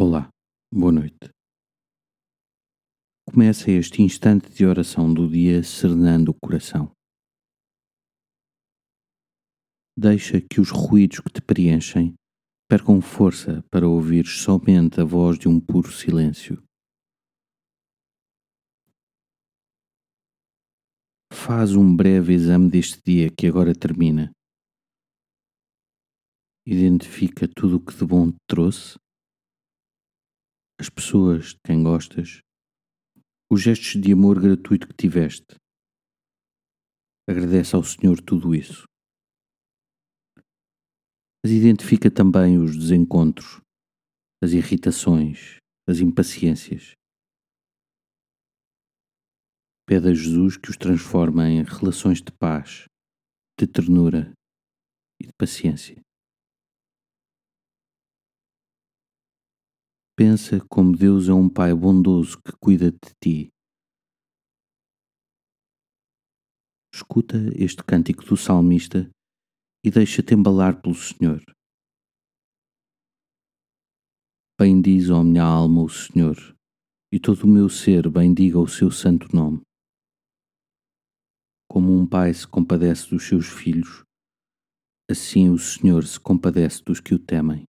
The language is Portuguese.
Olá, boa noite. Começa este instante de oração do dia serenando o coração. Deixa que os ruídos que te preenchem percam força para ouvir somente a voz de um puro silêncio. Faz um breve exame deste dia que agora termina. Identifica tudo o que de bom te trouxe as pessoas de quem gostas, os gestos de amor gratuito que tiveste. Agradece ao Senhor tudo isso. Mas identifica também os desencontros, as irritações, as impaciências. Pede a Jesus que os transforme em relações de paz, de ternura e de paciência. Pensa como Deus é um Pai bondoso que cuida de ti. Escuta este cântico do salmista e deixa-te embalar pelo Senhor. Bendiz, ó minha alma, o Senhor, e todo o meu ser bendiga o seu santo nome. Como um pai se compadece dos seus filhos, assim o Senhor se compadece dos que o temem.